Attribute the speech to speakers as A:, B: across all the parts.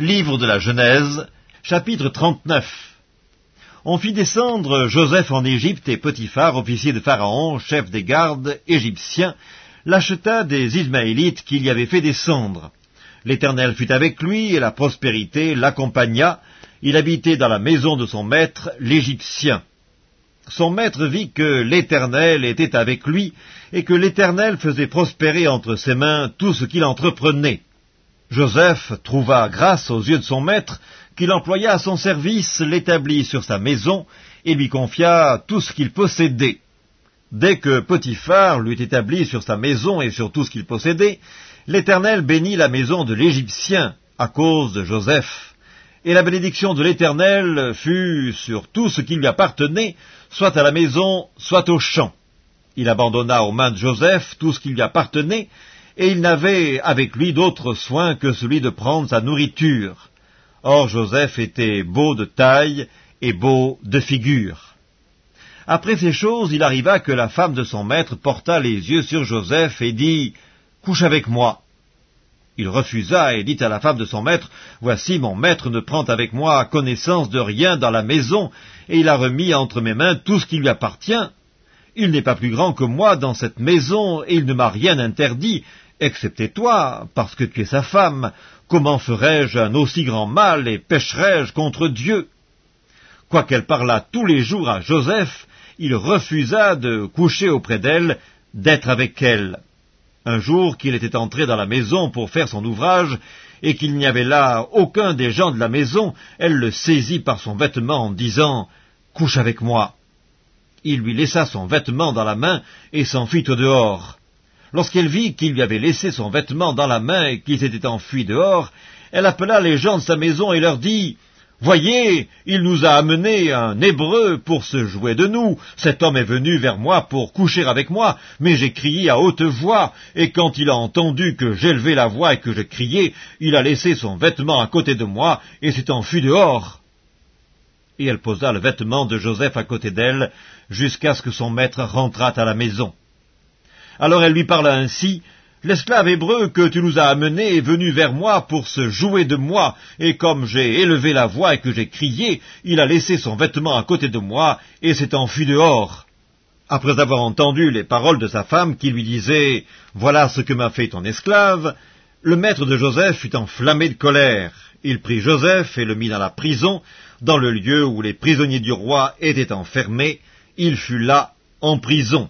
A: Livre de la Genèse, chapitre 39 On fit descendre Joseph en Égypte et Potiphar, officier de Pharaon, chef des gardes égyptiens, l'acheta des Ismaélites qu'il y avait fait descendre. L'Éternel fut avec lui et la prospérité l'accompagna. Il habitait dans la maison de son maître, l'Égyptien. Son maître vit que l'Éternel était avec lui et que l'Éternel faisait prospérer entre ses mains tout ce qu'il entreprenait. Joseph trouva grâce aux yeux de son maître, qu'il employa à son service, l'établit sur sa maison, et lui confia tout ce qu'il possédait. Dès que Potiphar l'eut établi sur sa maison et sur tout ce qu'il possédait, l'Éternel bénit la maison de l'Égyptien à cause de Joseph. Et la bénédiction de l'Éternel fut sur tout ce qui lui appartenait, soit à la maison, soit au champ. Il abandonna aux mains de Joseph tout ce qui lui appartenait, et il n'avait avec lui d'autre soin que celui de prendre sa nourriture. Or Joseph était beau de taille et beau de figure. Après ces choses, il arriva que la femme de son maître porta les yeux sur Joseph et dit, Couche avec moi. Il refusa et dit à la femme de son maître, Voici mon maître ne prend avec moi connaissance de rien dans la maison, et il a remis entre mes mains tout ce qui lui appartient. Il n'est pas plus grand que moi dans cette maison, et il ne m'a rien interdit, excepté toi, parce que tu es sa femme, comment ferais-je un aussi grand mal et pécherais-je contre Dieu? Quoiqu'elle parlât tous les jours à Joseph, il refusa de coucher auprès d'elle, d'être avec elle. Un jour qu'il était entré dans la maison pour faire son ouvrage, et qu'il n'y avait là aucun des gens de la maison, elle le saisit par son vêtement en disant « Couche avec moi ». Il lui laissa son vêtement dans la main et s'enfuit au dehors. Lorsqu'elle vit qu'il lui avait laissé son vêtement dans la main et qu'il s'était enfui dehors, elle appela les gens de sa maison et leur dit Voyez, il nous a amené un Hébreu pour se jouer de nous. Cet homme est venu vers moi pour coucher avec moi, mais j'ai crié à haute voix, et quand il a entendu que j'élevais la voix et que je criais, il a laissé son vêtement à côté de moi et s'est enfui dehors. Et elle posa le vêtement de Joseph à côté d'elle, jusqu'à ce que son maître rentrât à la maison. Alors elle lui parla ainsi, L'esclave hébreu que tu nous as amené est venu vers moi pour se jouer de moi, et comme j'ai élevé la voix et que j'ai crié, il a laissé son vêtement à côté de moi et s'est enfui dehors. Après avoir entendu les paroles de sa femme qui lui disait Voilà ce que m'a fait ton esclave, le maître de Joseph fut enflammé de colère. Il prit Joseph et le mit dans la prison, dans le lieu où les prisonniers du roi étaient enfermés. Il fut là en prison.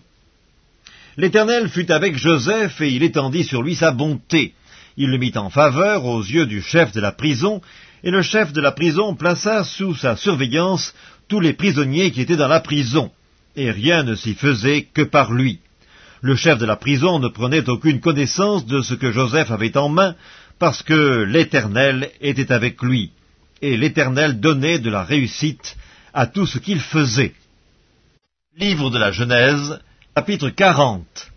A: L'Éternel fut avec Joseph et il étendit sur lui sa bonté. Il le mit en faveur aux yeux du chef de la prison, et le chef de la prison plaça sous sa surveillance tous les prisonniers qui étaient dans la prison, et rien ne s'y faisait que par lui. Le chef de la prison ne prenait aucune connaissance de ce que Joseph avait en main, parce que l'Éternel était avec lui, et l'Éternel donnait de la réussite à tout ce qu'il faisait. Livre de la Genèse, Chapitre 40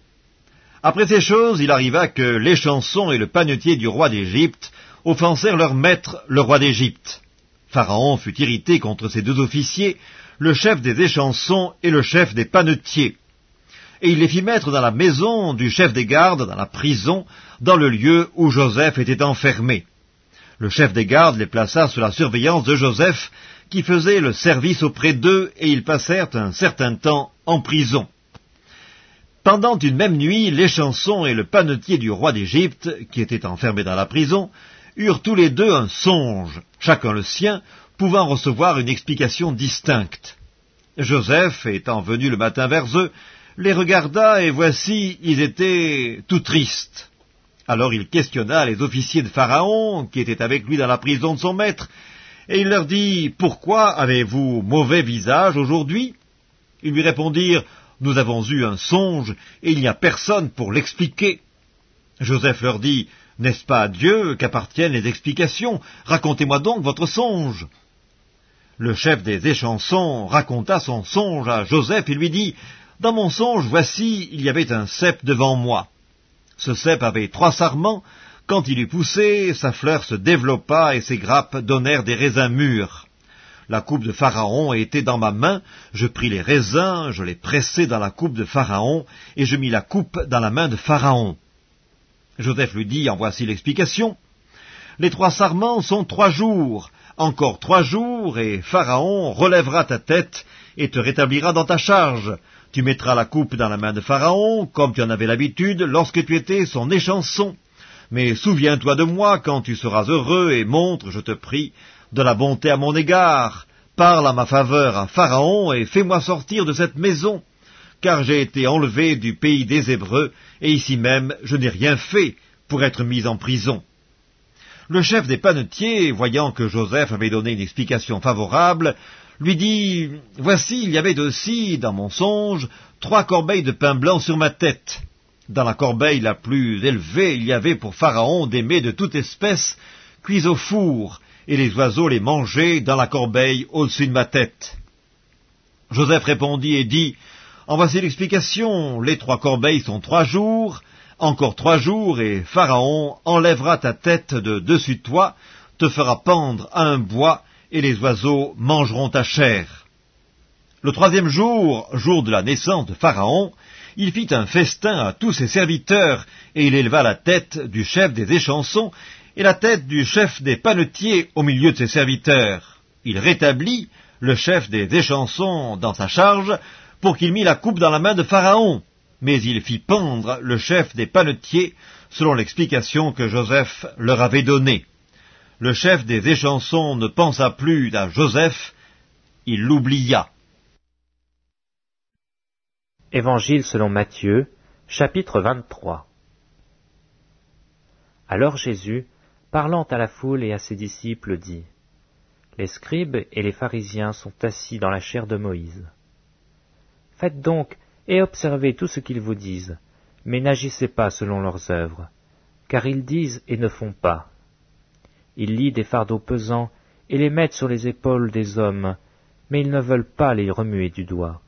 A: Après ces choses, il arriva que les chansons et le panetier du roi d'Égypte offensèrent leur maître, le roi d'Égypte. Pharaon fut irrité contre ces deux officiers, le chef des échansons et le chef des panetiers. Et il les fit mettre dans la maison du chef des gardes, dans la prison, dans le lieu où Joseph était enfermé. Le chef des gardes les plaça sous la surveillance de Joseph, qui faisait le service auprès d'eux, et ils passèrent un certain temps en prison. Pendant une même nuit, les chansons et le panetier du roi d'Égypte, qui étaient enfermés dans la prison, eurent tous les deux un songe, chacun le sien, pouvant recevoir une explication distincte. Joseph, étant venu le matin vers eux, les regarda, et voici, ils étaient tout tristes. Alors il questionna les officiers de Pharaon, qui étaient avec lui dans la prison de son maître, et il leur dit, Pourquoi avez-vous mauvais visage aujourd'hui? Ils lui répondirent, nous avons eu un songe, et il n'y a personne pour l'expliquer. Joseph leur dit, N'est-ce pas à Dieu qu'appartiennent les explications? Racontez-moi donc votre songe. Le chef des échansons raconta son songe à Joseph et lui dit, Dans mon songe, voici, il y avait un cep devant moi. Ce cep avait trois sarments, quand il eut poussé, sa fleur se développa et ses grappes donnèrent des raisins mûrs. La coupe de Pharaon était dans ma main, je pris les raisins, je les pressai dans la coupe de Pharaon, et je mis la coupe dans la main de Pharaon. Joseph lui dit, en voici l'explication. Les trois sarments sont trois jours. Encore trois jours, et Pharaon relèvera ta tête et te rétablira dans ta charge. Tu mettras la coupe dans la main de Pharaon, comme tu en avais l'habitude lorsque tu étais son échanson. Mais souviens-toi de moi quand tu seras heureux et montre, je te prie, de la bonté à mon égard. Parle à ma faveur à Pharaon et fais-moi sortir de cette maison, car j'ai été enlevé du pays des Hébreux, et ici même je n'ai rien fait pour être mis en prison. Le chef des panetiers, voyant que Joseph avait donné une explication favorable, lui dit Voici, il y avait aussi, dans mon songe, trois corbeilles de pain blanc sur ma tête. Dans la corbeille la plus élevée, il y avait pour Pharaon des mets de toute espèce, cuits au four, et les oiseaux les mangeaient dans la corbeille au-dessus de ma tête. Joseph répondit et dit En voici l'explication. Les trois corbeilles sont trois jours, encore trois jours, et Pharaon enlèvera ta tête de dessus de toi, te fera pendre à un bois, et les oiseaux mangeront ta chair. Le troisième jour, jour de la naissance de Pharaon, il fit un festin à tous ses serviteurs, et il éleva la tête du chef des échansons et la tête du chef des panetiers au milieu de ses serviteurs. Il rétablit le chef des échansons dans sa charge pour qu'il mit la coupe dans la main de Pharaon, mais il fit pendre le chef des panetiers selon l'explication que Joseph leur avait donnée le chef des échansons ne pensa plus à Joseph, il l'oublia.
B: Évangile selon Matthieu, chapitre 23 Alors Jésus, parlant à la foule et à ses disciples, dit Les scribes et les pharisiens sont assis dans la chair de Moïse. Faites donc et observez tout ce qu'ils vous disent, mais n'agissez pas selon leurs œuvres, car ils disent et ne font pas. Ils lient des fardeaux pesants et les mettent sur les épaules des hommes, mais ils ne veulent pas les remuer du doigt.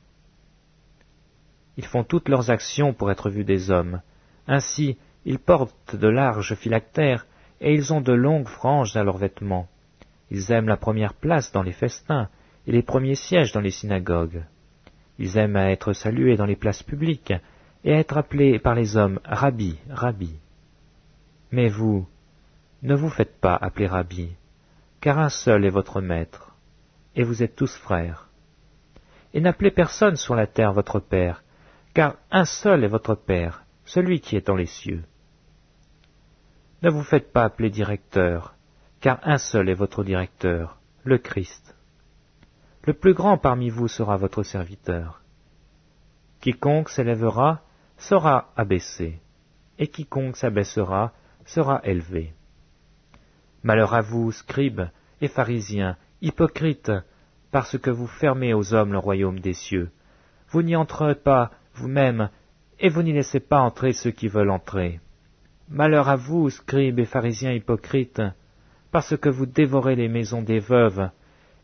B: Ils font toutes leurs actions pour être vus des hommes. Ainsi, ils portent de larges phylactères et ils ont de longues franges à leurs vêtements. Ils aiment la première place dans les festins et les premiers sièges dans les synagogues. Ils aiment à être salués dans les places publiques et à être appelés par les hommes Rabbi, Rabbi. Mais vous, ne vous faites pas appeler Rabbi, car un seul est votre maître, et vous êtes tous frères. Et n'appelez personne sur la terre votre Père, car un seul est votre Père, celui qui est dans les cieux. Ne vous faites pas appeler directeur, car un seul est votre directeur, le Christ. Le plus grand parmi vous sera votre serviteur. Quiconque s'élèvera sera abaissé, et quiconque s'abaissera sera élevé. Malheur à vous, scribes et pharisiens, hypocrites, parce que vous fermez aux hommes le royaume des cieux. Vous n'y entrez pas vous-même, et vous n'y laissez pas entrer ceux qui veulent entrer. Malheur à vous, scribes et pharisiens hypocrites, parce que vous dévorez les maisons des veuves,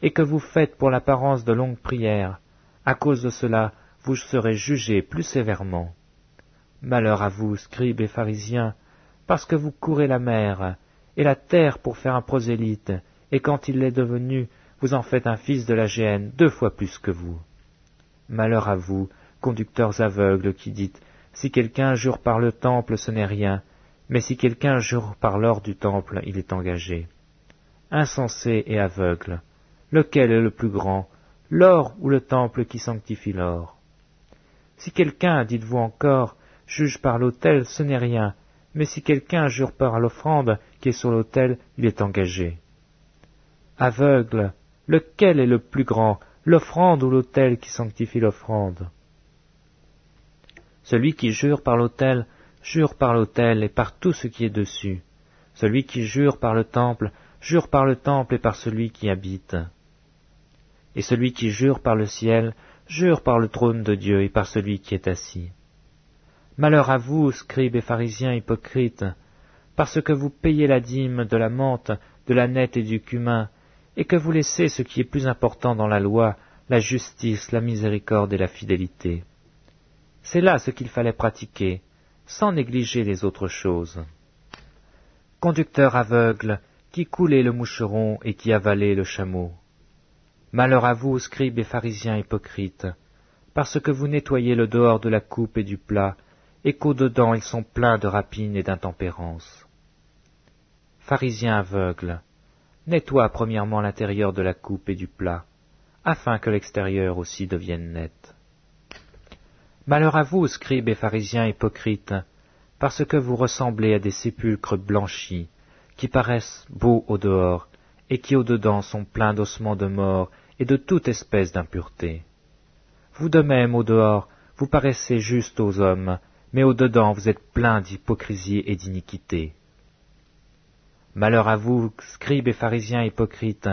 B: et que vous faites pour l'apparence de longues prières. À cause de cela, vous serez jugés plus sévèrement. Malheur à vous, scribes et pharisiens, parce que vous courez la mer, et la terre pour faire un prosélyte, et quand il l'est devenu, vous en faites un fils de la géhenne deux fois plus que vous. Malheur à vous, conducteurs aveugles, qui dites, si quelqu'un jure par le temple, ce n'est rien, mais si quelqu'un jure par l'or du temple, il est engagé. Insensé et aveugle, lequel est le plus grand, l'or ou le temple qui sanctifie l'or? Si quelqu'un, dites-vous encore, juge par l'autel, ce n'est rien, mais si quelqu'un jure par l'offrande qui est sur l'autel, il est engagé. Aveugle, lequel est le plus grand, l'offrande ou l'autel qui sanctifie l'offrande? Celui qui jure par l'autel, jure par l'autel et par tout ce qui est dessus. Celui qui jure par le temple, jure par le temple et par celui qui habite. Et celui qui jure par le ciel, jure par le trône de Dieu et par celui qui est assis. Malheur à vous, scribes et pharisiens hypocrites, parce que vous payez la dîme de la menthe, de la nette et du cumin, et que vous laissez ce qui est plus important dans la loi, la justice, la miséricorde et la fidélité. C'est là ce qu'il fallait pratiquer, sans négliger les autres choses. Conducteur aveugle, qui coulez le moucheron et qui avalez le chameau. Malheur à vous, scribes et pharisiens hypocrites, parce que vous nettoyez le dehors de la coupe et du plat, et qu'au-dedans ils sont pleins de rapines et d'intempérance. pharisien aveugle, nettoie premièrement l'intérieur de la coupe et du plat, afin que l'extérieur aussi devienne net. Malheur à vous, scribes et pharisiens hypocrites, parce que vous ressemblez à des sépulcres blanchis, qui paraissent beaux au dehors, et qui au dedans sont pleins d'ossements de mort et de toute espèce d'impureté. Vous de même au dehors, vous paraissez juste aux hommes, mais au dedans vous êtes pleins d'hypocrisie et d'iniquité. Malheur à vous, scribes et pharisiens hypocrites,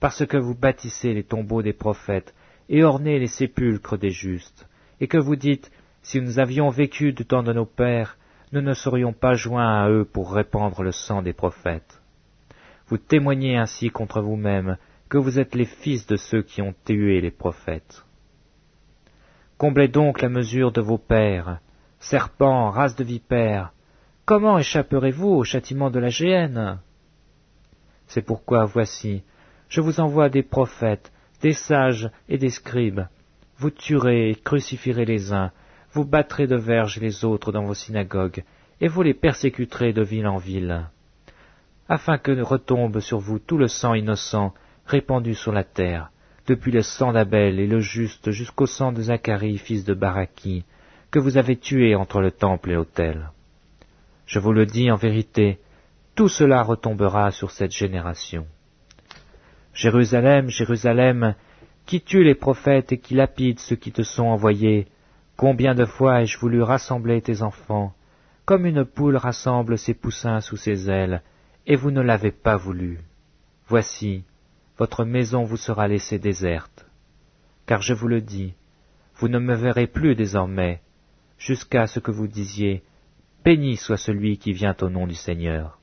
B: parce que vous bâtissez les tombeaux des prophètes et ornez les sépulcres des justes, et que vous dites, si nous avions vécu du temps de nos pères, nous ne serions pas joints à eux pour répandre le sang des prophètes. Vous témoignez ainsi contre vous-même que vous êtes les fils de ceux qui ont tué les prophètes. Comblez donc la mesure de vos pères, serpents, race de vipères, Comment échapperez-vous au châtiment de la géhenne? C'est pourquoi, voici, je vous envoie des prophètes, des sages et des scribes. Vous tuerez et crucifierez les uns, vous battrez de verges les autres dans vos synagogues, et vous les persécuterez de ville en ville, afin que retombe sur vous tout le sang innocent répandu sur la terre, depuis le sang d'Abel et le juste jusqu'au sang de Zacharie, fils de Baraki, que vous avez tué entre le temple et l'autel. Je vous le dis en vérité, tout cela retombera sur cette génération. Jérusalem, Jérusalem, qui tue les prophètes et qui lapide ceux qui te sont envoyés, combien de fois ai-je voulu rassembler tes enfants, comme une poule rassemble ses poussins sous ses ailes, et vous ne l'avez pas voulu. Voici, votre maison vous sera laissée déserte. Car je vous le dis, vous ne me verrez plus désormais, jusqu'à ce que vous disiez, Béni soit celui qui vient au nom du Seigneur.